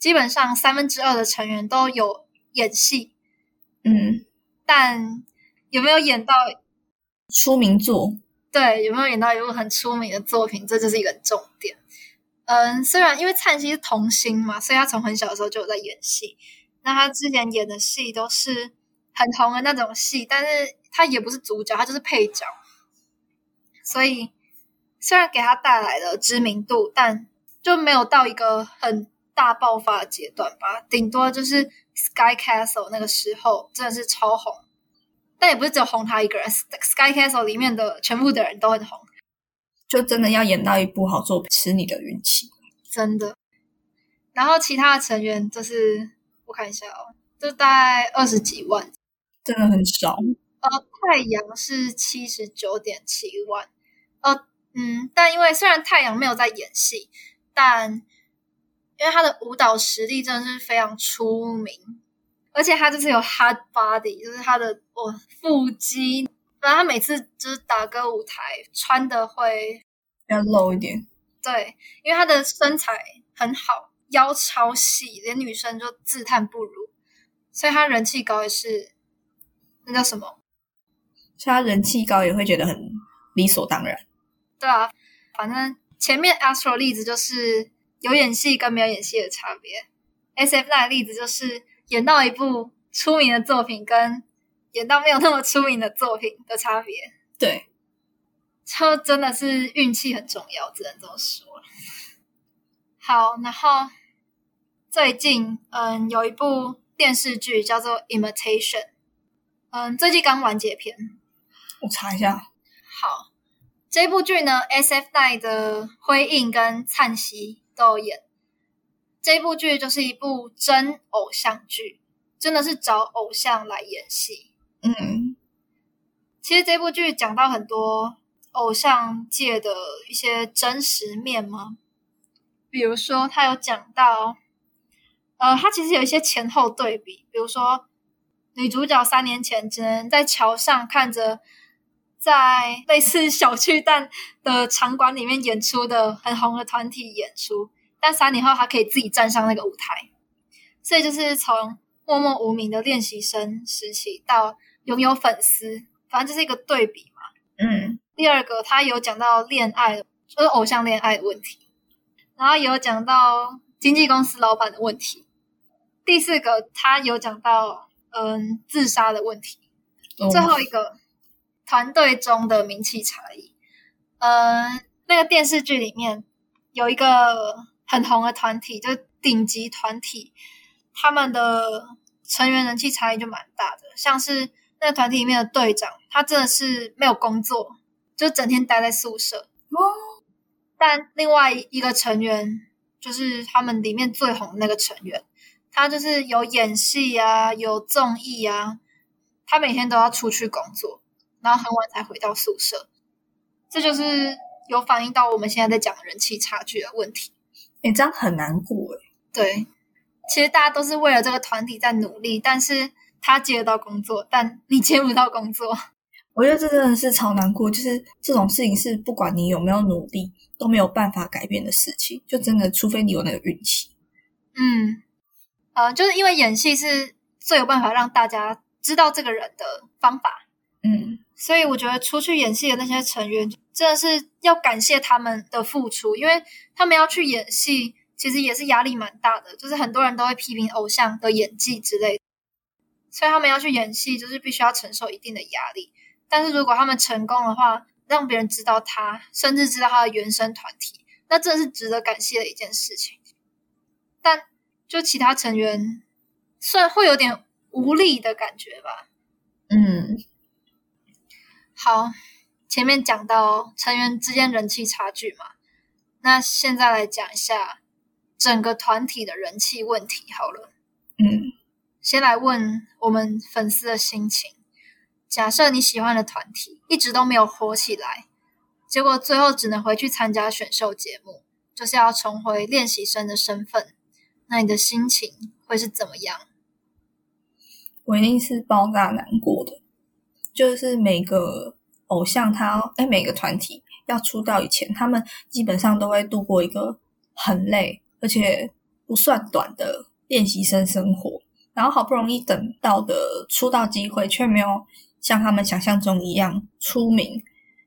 Speaker 3: 基本上三分之二的成员都有演戏，
Speaker 4: 嗯，
Speaker 3: 但有没有演到
Speaker 4: 出名作，
Speaker 3: 对，有没有演到一部很出名的作品，这就是一个重点。嗯，虽然因为灿熙是童星嘛，所以他从很小的时候就有在演戏。那他之前演的戏都是很红的那种戏，但是他也不是主角，他就是配角。所以虽然给他带来了知名度，但就没有到一个很大爆发的阶段吧。顶多就是 Sky Castle 那个时候真的是超红，但也不是只有红他一个人，Sky Castle 里面的全部的人都很红，
Speaker 4: 就真的要演到一部好作品，吃你的运气。
Speaker 3: 真的。然后其他的成员就是我看一下哦，就大概二十几万。
Speaker 4: 真的很少。
Speaker 3: 呃，太阳是七十九点七万。呃，嗯，但因为虽然太阳没有在演戏，但因为他的舞蹈实力真的是非常出名，而且他就是有 hard body，就是他的哦腹肌，然后他每次就是打歌舞台穿的会
Speaker 4: 要露一点，
Speaker 3: 对，因为他的身材很好，腰超细，连女生就自叹不如，所以他人气高也是那叫什么？
Speaker 4: 所以他人气高也会觉得很理所当然。
Speaker 3: 对啊，反正前面 Astro 例子就是有演戏跟没有演戏的差别，SF 9的例子就是演到一部出名的作品跟演到没有那么出名的作品的差别，
Speaker 4: 对，
Speaker 3: 就真的是运气很重要，只能这么说了。好，然后最近嗯有一部电视剧叫做《Imitation》，嗯，最近刚完结篇。
Speaker 4: 我查一下。
Speaker 3: 好，这部剧呢，SF Nine 的辉映跟灿熙都有演。这部剧就是一部真偶像剧，真的是找偶像来演戏。
Speaker 4: 嗯，
Speaker 3: 其实这部剧讲到很多偶像界的一些真实面吗？比如说，他有讲到，呃，他其实有一些前后对比，比如说女主角三年前只能在桥上看着在类似小巨蛋的场馆里面演出的很红的团体演出，但三年后她可以自己站上那个舞台，所以就是从默默无名的练习生时期到拥有粉丝，反正这是一个对比嘛。
Speaker 4: 嗯，
Speaker 3: 第二个，他有讲到恋爱，就是偶像恋爱的问题，然后有讲到经纪公司老板的问题。第四个，他有讲到嗯自杀的问题。最后一个，团队中的名气差异。嗯，那个电视剧里面有一个很红的团体，就顶级团体，他们的成员人气差异就蛮大的。像是那个团体里面的队长，他真的是没有工作，就整天待在宿舍。哦。但另外一个成员，就是他们里面最红的那个成员，他就是有演戏啊，有综艺啊。他每天都要出去工作，然后很晚才回到宿舍，这就是有反映到我们现在在讲人气差距的问题。
Speaker 4: 哎，这样很难过哎。
Speaker 3: 对，其实大家都是为了这个团体在努力，但是他接得到工作，但你接不到工作。
Speaker 4: 我觉得这真的是超难过，就是这种事情是不管你有没有努力都没有办法改变的事情，就真的除非你有那个运气。
Speaker 3: 嗯，呃，就是因为演戏是最有办法让大家。知道这个人的方法，
Speaker 4: 嗯，
Speaker 3: 所以我觉得出去演戏的那些成员真的是要感谢他们的付出，因为他们要去演戏，其实也是压力蛮大的。就是很多人都会批评偶像的演技之类，所以他们要去演戏，就是必须要承受一定的压力。但是如果他们成功的话，让别人知道他，甚至知道他的原生团体，那真是值得感谢的一件事情。但就其他成员，虽然会有点。无力的感觉吧。
Speaker 4: 嗯，
Speaker 3: 好，前面讲到成员之间人气差距嘛，那现在来讲一下整个团体的人气问题好了。
Speaker 4: 嗯，
Speaker 3: 先来问我们粉丝的心情。假设你喜欢的团体一直都没有火起来，结果最后只能回去参加选秀节目，就是要重回练习生的身份，那你的心情会是怎么样？
Speaker 4: 我一定是爆炸难过的，就是每个偶像他哎，每个团体要出道以前，他们基本上都会度过一个很累而且不算短的练习生生活，然后好不容易等到的出道机会，却没有像他们想象中一样出名，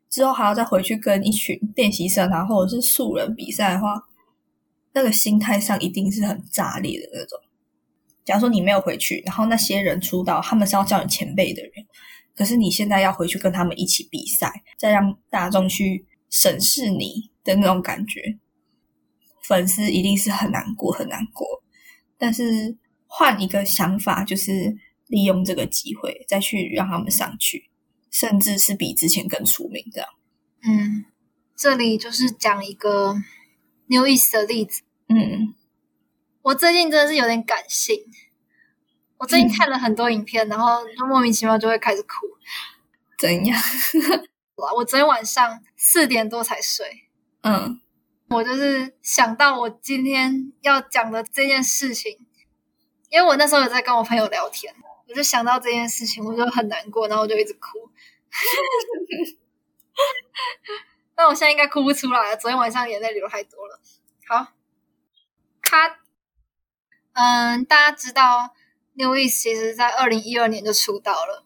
Speaker 4: 之后还要再回去跟一群练习生啊或者是素人比赛的话，那个心态上一定是很炸裂的那种。假如说你没有回去，然后那些人出道，他们是要叫你前辈的人，可是你现在要回去跟他们一起比赛，再让大众去审视你的那种感觉，粉丝一定是很难过，很难过。但是换一个想法，就是利用这个机会再去让他们上去，甚至是比之前更出名这样。
Speaker 3: 嗯，这里就是讲一个 New East 的例子。
Speaker 4: 嗯。
Speaker 3: 我最近真的是有点感性，我最近看了很多影片，然后就莫名其妙就会开始哭。
Speaker 4: 怎样？
Speaker 3: 我昨天晚上四点多才睡。
Speaker 4: 嗯，
Speaker 3: 我就是想到我今天要讲的这件事情，因为我那时候有在跟我朋友聊天，我就想到这件事情，我就很难过，然后我就一直哭。那我现在应该哭不出来了，昨天晚上眼泪流太多了。好，他。嗯，大家知道 New East 其实在二零一二年就出道了。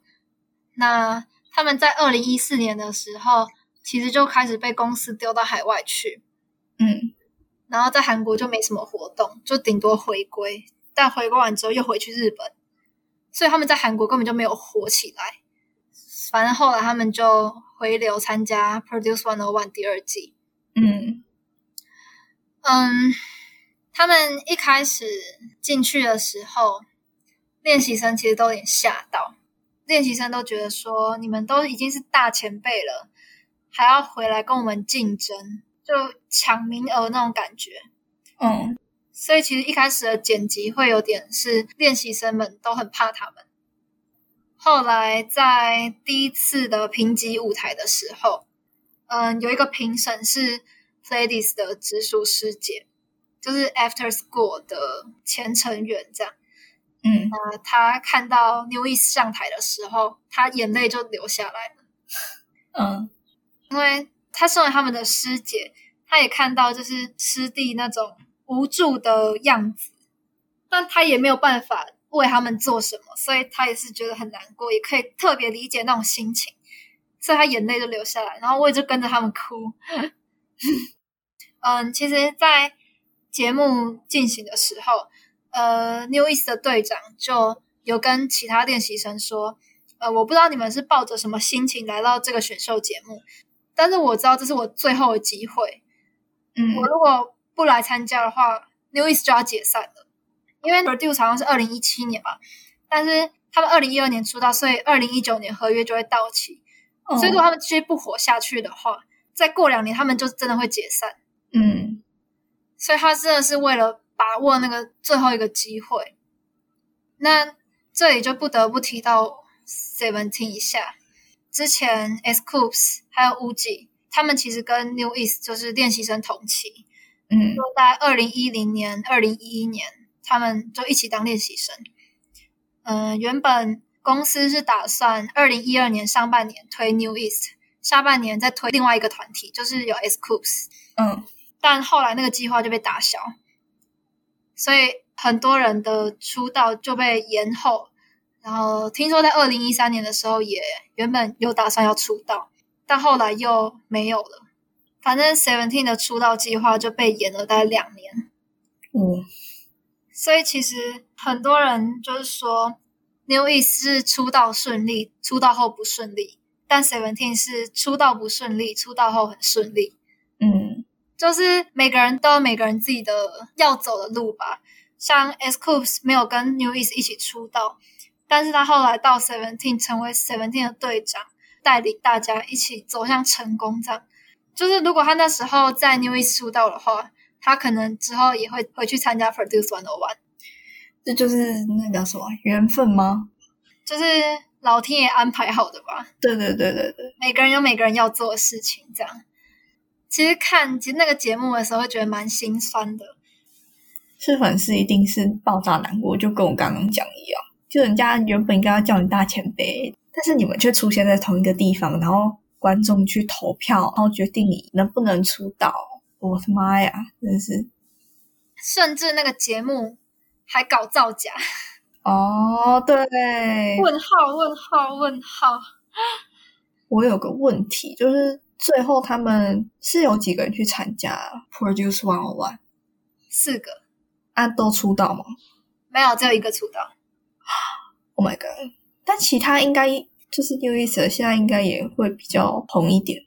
Speaker 3: 那他们在二零一四年的时候，其实就开始被公司丢到海外去。
Speaker 4: 嗯，
Speaker 3: 然后在韩国就没什么活动，就顶多回归。但回国完之后又回去日本，所以他们在韩国根本就没有火起来。反正后来他们就回流参加 Produce One O One 第二季。
Speaker 4: 嗯
Speaker 3: 嗯。他们一开始进去的时候，练习生其实都有点吓到。练习生都觉得说：“你们都已经是大前辈了，还要回来跟我们竞争，就抢名额那种感觉。”
Speaker 4: 嗯，
Speaker 3: 所以其实一开始的剪辑会有点是练习生们都很怕他们。后来在第一次的评级舞台的时候，嗯，有一个评审是 Ladies 的直属师姐。就是 After School 的前成员这样，
Speaker 4: 嗯，
Speaker 3: 那，他看到 New East 上台的时候，他眼泪就流下来了，
Speaker 4: 嗯，
Speaker 3: 因为他身为他们的师姐，他也看到就是师弟那种无助的样子，但他也没有办法为他们做什么，所以他也是觉得很难过，也可以特别理解那种心情，所以他眼泪就流下来，然后我也就跟着他们哭。嗯，其实，在节目进行的时候，呃，New East 的队长就有跟其他练习生说，呃，我不知道你们是抱着什么心情来到这个选秀节目，但是我知道这是我最后的机会。
Speaker 4: 嗯
Speaker 3: 我如果不来参加的话，New East 就要解散了，因为 Produce 好像是二零一七年吧，但是他们二零一二年出道，所以二零一九年合约就会到期，
Speaker 4: 哦。
Speaker 3: 所以如果他们继续不活下去的话，再过两年他们就真的会解散。
Speaker 4: 嗯。
Speaker 3: 所以他真的是为了把握那个最后一个机会。那这里就不得不提到 Seventeen 一下，之前 S Coops 还有 Uji，他们其实跟 New East 就是练习生同期，
Speaker 4: 嗯
Speaker 3: 就在二零一零年、二零一一年，他们就一起当练习生。嗯、原本公司是打算二零一二年上半年推 New East，下半年再推另外一个团体，就是有 S Coops。
Speaker 4: 嗯
Speaker 3: 但后来那个计划就被打消，所以很多人的出道就被延后。然后听说在二零一三年的时候，也原本有打算要出道，但后来又没有了。反正 Seventeen 的出道计划就被延了大概两年。
Speaker 4: 嗯
Speaker 3: 所以其实很多人就是说，New East 是出道顺利，出道后不顺利；但 Seventeen 是出道不顺利，出道后很顺利。
Speaker 4: 嗯
Speaker 3: 就是每个人都有每个人自己的要走的路吧。像 S Coops 没有跟 New East 一起出道，但是他后来到 Seventeen 成为 Seventeen 的队长，带领大家一起走向成功。这样，就是如果他那时候在 New East 出道的话，他可能之后也会回去参加 Produce One O One，
Speaker 4: 这就是那叫什么缘分吗？
Speaker 3: 就是老天爷安排好的吧。
Speaker 4: 对对对对对，
Speaker 3: 每个人有每个人要做的事情，这样。其实看其实那个节目的时候，会觉得蛮心酸的。
Speaker 4: 是粉丝一定是爆炸难过，就跟我刚刚讲一样，就人家原本应该要叫你大前辈，但是你们却出现在同一个地方，然后观众去投票，然后决定你能不能出道。我的妈呀，真是
Speaker 3: 甚至那个节目还搞造假，
Speaker 4: 哦，对，
Speaker 3: 问号问号问号，
Speaker 4: 我有个问题，就是最后他们是有几个人去参加 Produce One on One
Speaker 3: 四个
Speaker 4: 啊，都出道吗
Speaker 3: 没有，只有一个出道。
Speaker 4: Oh my god！但其他应该就是 New East 现在应该也会比较红一点。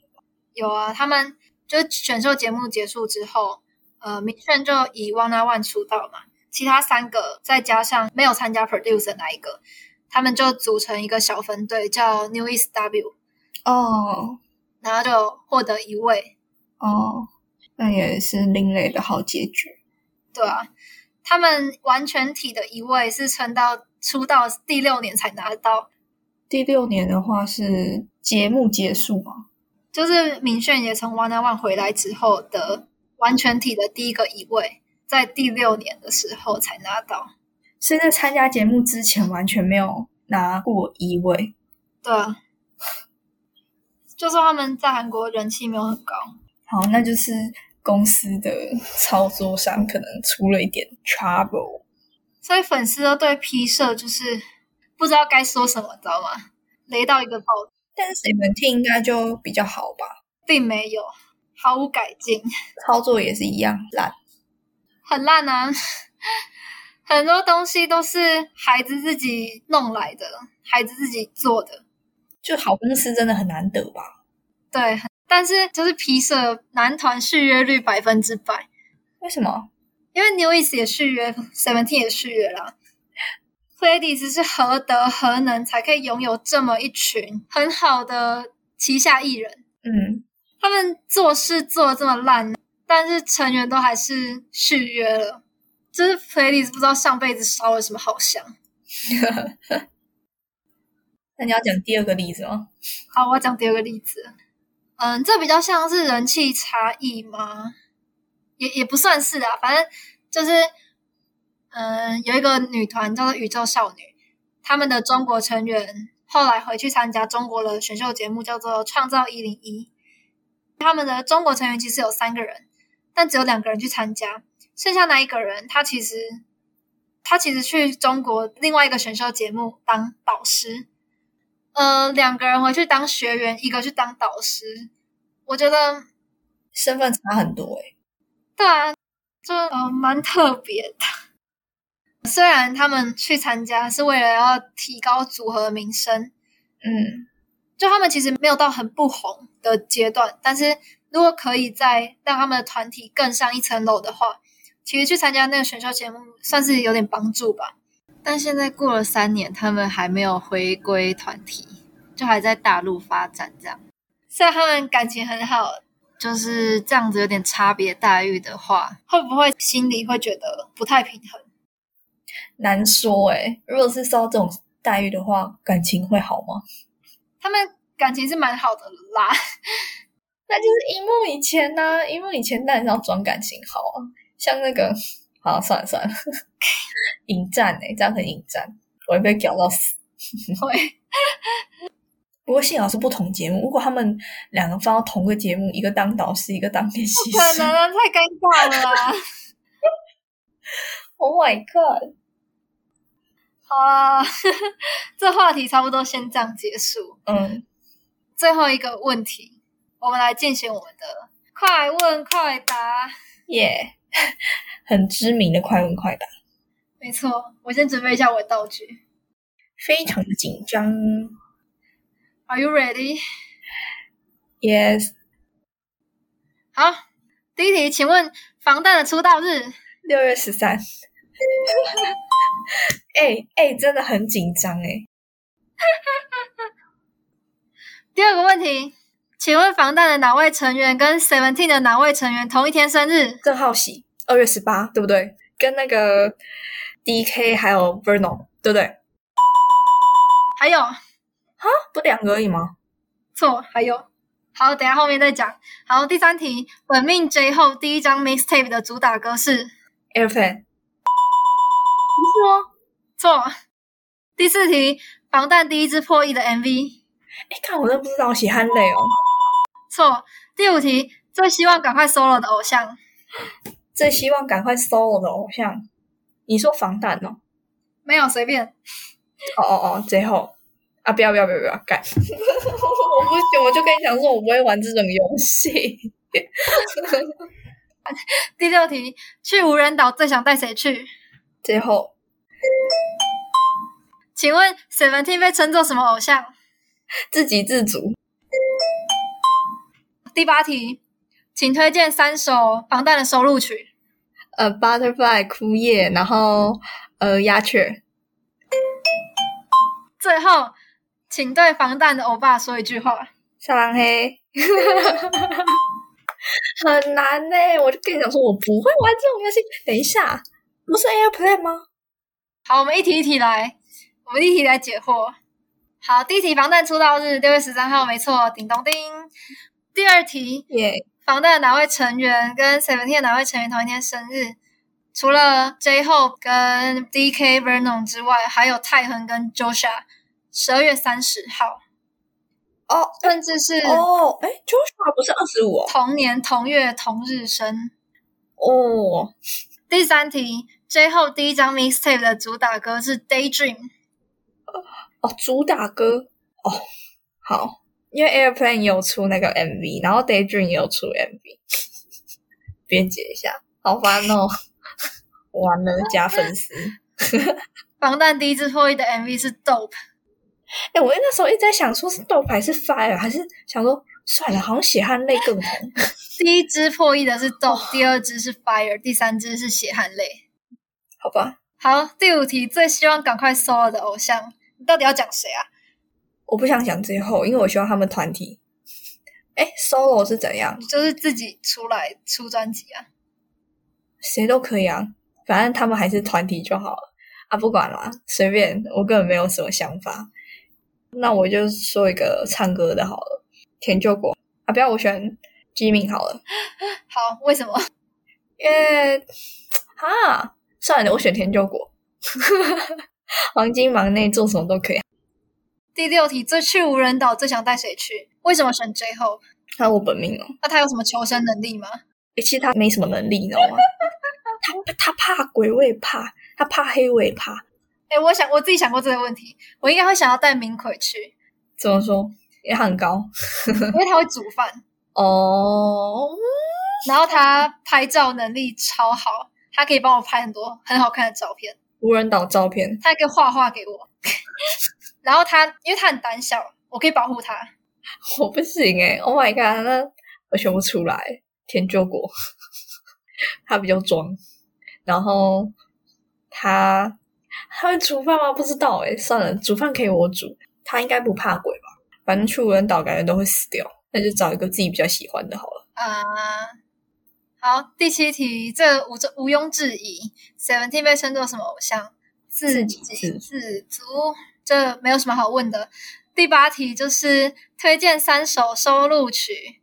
Speaker 3: 有啊，他们就是选秀节目结束之后，呃，明炫就以 One on One 出道嘛，其他三个再加上没有参加 Produce 的那一个，他们就组成一个小分队，叫 New East W，
Speaker 4: 哦
Speaker 3: 然后就获得一位。
Speaker 4: 哦，那也是另类的好结局。
Speaker 3: 对啊，他们完全体的一位是撑到出道第六年才拿到，
Speaker 4: 第六年的话是节目结束嘛？
Speaker 3: 就是明炫也从 One on One 回来之后的完全体的第一个一位，在第六年的时候才拿到。
Speaker 4: 所以在参加节目之前完全没有拿过一位。
Speaker 3: 对啊，就说他们在韩国人气没有很高，
Speaker 4: 好，那就是公司的操作上可能出了一点 trouble。
Speaker 3: 所以粉丝都对 P 社就是不知道该说什么，知道吗？雷到一个爆，
Speaker 4: 但是 Seventeen 应该就比较好吧，
Speaker 3: 并没有毫无改进，
Speaker 4: 操作也是一样烂。
Speaker 3: 很烂啊！很多东西都是孩子自己弄来的，孩子自己做的。
Speaker 4: 就好公司真的很难得吧？
Speaker 3: 对，但是就是皮社男团续约率百分之百，
Speaker 4: 为什么？
Speaker 3: 因为 New East 也续约，Seventeen 也续约啦。Ladies 是何德何能才可以拥有这么一群很好的旗下艺人？
Speaker 4: 嗯，
Speaker 3: 他们做事做的这么烂，但是成员都还是续约了。就是 Ladies 不知道上辈子烧了什么好香。
Speaker 4: 那你要讲第二个例子吗？
Speaker 3: 好，我要讲第二个例子。嗯，这比较像是人气差异吗？也也不算是啊，反正就是，嗯，有一个女团叫做宇宙少女，他们的中国成员后来回去参加中国的选秀节目，叫做《创造一零一》。他们的中国成员其实有三个人，但只有两个人去参加，剩下那一个人他其实他其实去中国另外一个选秀节目当导师。呃，两个人回去当学员，一个去当导师，我觉得
Speaker 4: 身份差很多诶、
Speaker 3: 对啊，就呃蛮特别的。虽然他们去参加是为了要提高组合的名声，
Speaker 4: 嗯，
Speaker 3: 就他们其实没有到很不红的阶段，但是如果可以再让他们的团体更上一层楼的话，其实去参加那个选秀节目算是有点帮助吧。
Speaker 1: 但现在过了三年，他们还没有回归团体，就还在大陆发展这样。
Speaker 3: 虽然他们感情很好，
Speaker 1: 就是这样子有点差别待遇的话，
Speaker 3: 会不会心里会觉得不太平衡？
Speaker 4: 难说诶、如果是受到这种待遇的话，感情会好吗？
Speaker 3: 他们感情是蛮好的啦，
Speaker 4: 那就是荧幕以前呢、荧幕以前当然是要装感情好啊，像那个，好算了算了，引战诶、这样很引战，我会被屌到死。
Speaker 3: 会
Speaker 4: 不过幸好是不同节目，如果他们两个放到同个节目，一个当导师，一个当练习
Speaker 3: 可
Speaker 4: 师
Speaker 3: 能啊，太尴尬了啦。
Speaker 4: ，Oh my god！
Speaker 3: 好啦，这话题差不多先这样结束。
Speaker 4: 嗯，
Speaker 3: 最后一个问题，我们来进行我们的快问快答。
Speaker 4: 耶、很知名的快问快答，
Speaker 3: 没错，我先准备一下我的道具。
Speaker 4: 非常的紧张。
Speaker 3: Are you
Speaker 4: ready？Yes，
Speaker 3: 好，第一题，请问防弹的出道日？
Speaker 4: 六月十三。哎哎，真的很紧张哎。
Speaker 3: 第二个问题，请问防弹的哪位成员跟 Seventeen 的哪位成员同一天生日？
Speaker 4: 郑浩喜，二月十八，对不对？跟那个 D K 还有 Verno，对不对？
Speaker 3: 还有
Speaker 4: 不两个而已吗？
Speaker 3: 错，还有。好，等下后面再讲。好，第三题，本命 J 后第一张 mixtape 的主打歌是
Speaker 4: Airplane，不是吗？
Speaker 3: 错。第四题，防弹第一支破亿的 MV
Speaker 4: 哎，看我都不知道，血汗泪哦。
Speaker 3: 错。第五题，最希望赶快 solo 的偶像
Speaker 4: 最希望赶快 solo 的偶像，你说防弹哦？
Speaker 3: 没有随便。
Speaker 4: 哦哦哦，最后啊，不要不要不要不要干！我不行，我就跟你讲说，我不会玩这种游戏。
Speaker 3: 第六题，去无人岛最想带谁去？
Speaker 4: 最后
Speaker 3: 请问 Seventeen 被称作什么偶像？
Speaker 4: 自给自足，
Speaker 3: 第八题，请推荐三首防弹的收录曲。
Speaker 4: 呃，butterfly 枯叶，然后呃鸦雀，
Speaker 3: 最后，请对防弹的欧巴说一句话。
Speaker 4: 撒浪嘿，很难呢、我就跟你讲说，我不会玩这种游戏。等一下，不是 Airplane 吗？
Speaker 3: 好，我们一题一题来，我们一题来解惑。好，第一题，防弹出道日六月十三号，没错，叮咚叮。第二题，
Speaker 4: 耶、
Speaker 3: 防弹的哪位成员跟 Seventeen 的哪位成员同一天生日？除了 J Hope 跟 DK Vernon 之外，还有泰亨跟 Joshua，十二月三十号，
Speaker 4: 哦
Speaker 3: 甚至是
Speaker 4: 哦，哎，Joshua 不是二十五哦。
Speaker 3: 同年同月同日生。
Speaker 4: 哦，
Speaker 3: 第三题，J Hope 第一张 mixtape 的主打歌是 Daydream。
Speaker 4: 哦，主打歌哦，好，因为 Airplane 也有出那个 MV，然后 Daydream 也有出 MV，编解一下，好烦哦，完了加粉丝。
Speaker 3: 防弹第一支破译的 MV 是 Dope。
Speaker 4: 哎，我那时候一直在想，说是 Dope 还是 Fire，还是想说算了，好像血汗泪更红。
Speaker 3: 第一支破译的是 Dope，第二支是 Fire，第三支是血汗泪。
Speaker 4: 好吧，
Speaker 3: 好，第五题，最希望赶快 solo 的偶像，你到底要讲谁啊？
Speaker 4: 我不想讲最后，因为我希望他们团体。哎，solo 是怎样？
Speaker 3: 就是自己出来出专辑啊。
Speaker 4: 谁都可以啊，反正他们还是团体就好了啊，不管啦，随便，我根本没有什么想法。那我就说一个唱歌的好了，田救国啊，不要我选基敏好了，
Speaker 3: 好，为什么？
Speaker 4: 因为啊，算了，我选田救国，黄金忙内做什么都可以。
Speaker 3: 第六题，最去无人岛最想带谁去？为什么选 J Hope？
Speaker 4: 他我本命哦，
Speaker 3: 那他有什么求生能力吗？
Speaker 4: 诶其实他没什么能力，你知道吗？他他怕鬼，我也怕；他怕黑，我也怕。
Speaker 3: 哎，我想我自己想过这个问题，我应该会想要带明奎去，
Speaker 4: 怎么说？也很高
Speaker 3: 因为他会煮饭，
Speaker 4: 哦。
Speaker 3: 然后他拍照能力超好，他可以帮我拍很多很好看的照片，
Speaker 4: 无人岛照片，
Speaker 3: 他还可以画画给我。然后他因为他很胆小，我可以保护他。
Speaker 4: 我不行哎！Oh my god，那我选不出来。田救国，他比较装，然后他他会煮饭吗？不知道哎，算了，煮饭可以我煮，他应该不怕鬼吧？反正去无人岛感觉都会死掉，那就找一个自己比较喜欢的好了。
Speaker 3: 啊、好，第七题，这毋毋庸置疑，Seventeen 被称作什么偶像？自给
Speaker 4: 自
Speaker 3: 自足，这没有什么好问的。第八题就是推荐三首收录曲。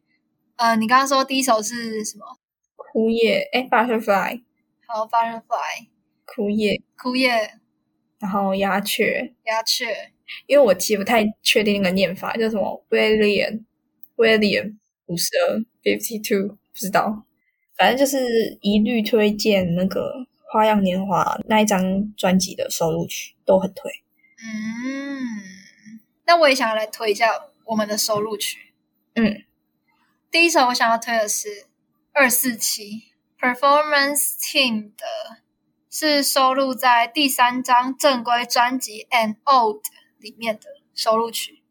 Speaker 3: 呃，你刚刚说第一首是什么？
Speaker 4: 枯叶，哎，butterfly，
Speaker 3: 好，Butterfly，
Speaker 4: 枯叶，
Speaker 3: 枯叶，
Speaker 4: 然后鸦雀，
Speaker 3: 鸦雀，
Speaker 4: 因为我其实不太确定那个念法叫什么，William，William 五十二 fifty two，不知道，反正就是一律推荐那个《花样年华》那一张专辑的收录曲，都很推。
Speaker 3: 嗯，那我也想要来推一下我们的收录曲。
Speaker 4: 嗯，
Speaker 3: 第一首我想要推的是二四七 Performance Team 的，是收录在第三张正规专辑《An Old》里面的收录曲。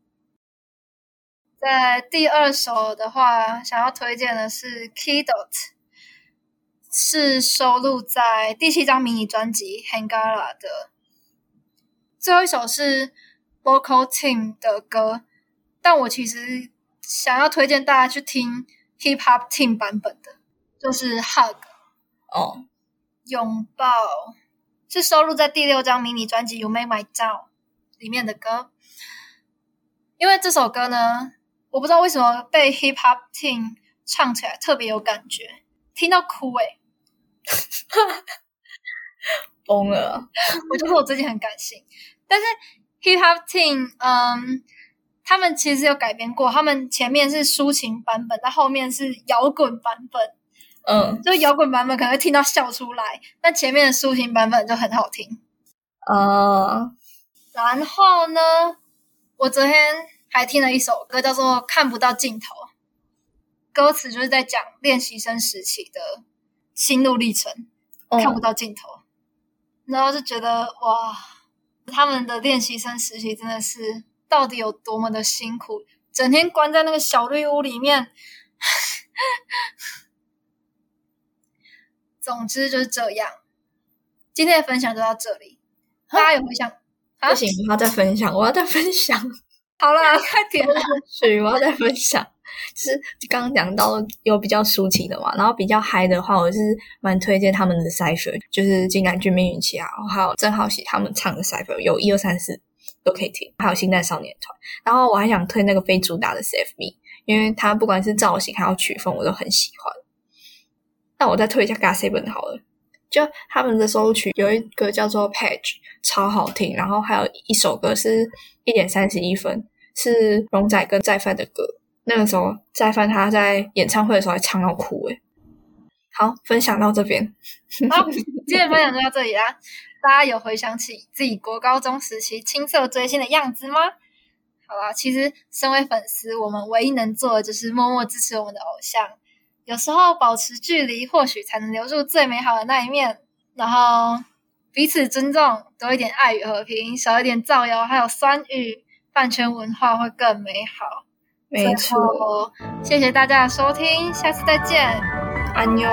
Speaker 3: 在第二首的话，想要推荐的是 Kidot，是收录在第七张迷你专辑《Hangara》的。最后一首是 Vocal Team 的歌，但我其实想要推荐大家去听 Hip Hop Team 版本的，就是《Hug》
Speaker 4: 哦，
Speaker 3: 拥抱，是收录在第六张迷你专辑《You Make My Down》里面的歌。因为这首歌呢，我不知道为什么被 Hip Hop Team 唱起来特别有感觉，听到哭诶、
Speaker 4: 疯了，
Speaker 3: 我就说我最近很感性，但是 Hip Hop Team，嗯，他们其实有改编过，他们前面是抒情版本，但后面是摇滚版本。
Speaker 4: 嗯。
Speaker 3: 就摇滚版本可能会听到笑出来，但前面的抒情版本就很好听。
Speaker 4: 呃，
Speaker 3: 然后呢，我昨天还听了一首歌，叫做《看不到尽头》，歌词就是在讲练习生时期的心路历程，
Speaker 4: 哦
Speaker 3: 看不到尽头。然后就觉得哇，他们的练习生实习真的是到底有多么的辛苦，整天关在那个小绿屋里面。总之就是这样，今天的分享就到这里。大家有回想？啊
Speaker 4: 不行，我要再分享，我要再分享，
Speaker 3: 好了，快点！
Speaker 4: 是我要再分享。就是刚刚讲到有比较抒情的嘛，然后比较嗨的话，我是蛮推荐他们的 cipher，就是金南俊、命运七啊，还有郑浩喜他们唱的 cipher，有一二三四都可以听，还有新代少年团。然后我还想推那个非主打的 Save Me，因为它不管是造型还有曲风，我都很喜欢。那我再推一下 God Seven 好了，就他们的收录曲有一个叫做 Page，超好听，然后还有一首歌是一点三十一分，是荣仔跟再犯的歌。那个时候再翻他在演唱会的时候还唱到哭诶。好，分享到这边。
Speaker 3: 好，今天的分享就到这里啦。大家有回想起自己国高中时期青涩追星的样子吗？好啦，其实身为粉丝，我们唯一能做的就是默默支持我们的偶像。有时候保持距离，或许才能留住最美好的那一面。然后彼此尊重，多一点爱与和平，少一点造谣，还有酸语，饭圈文化会更美好。
Speaker 4: 没错，
Speaker 3: 谢谢大家的收听，下次再见。
Speaker 4: 安妞。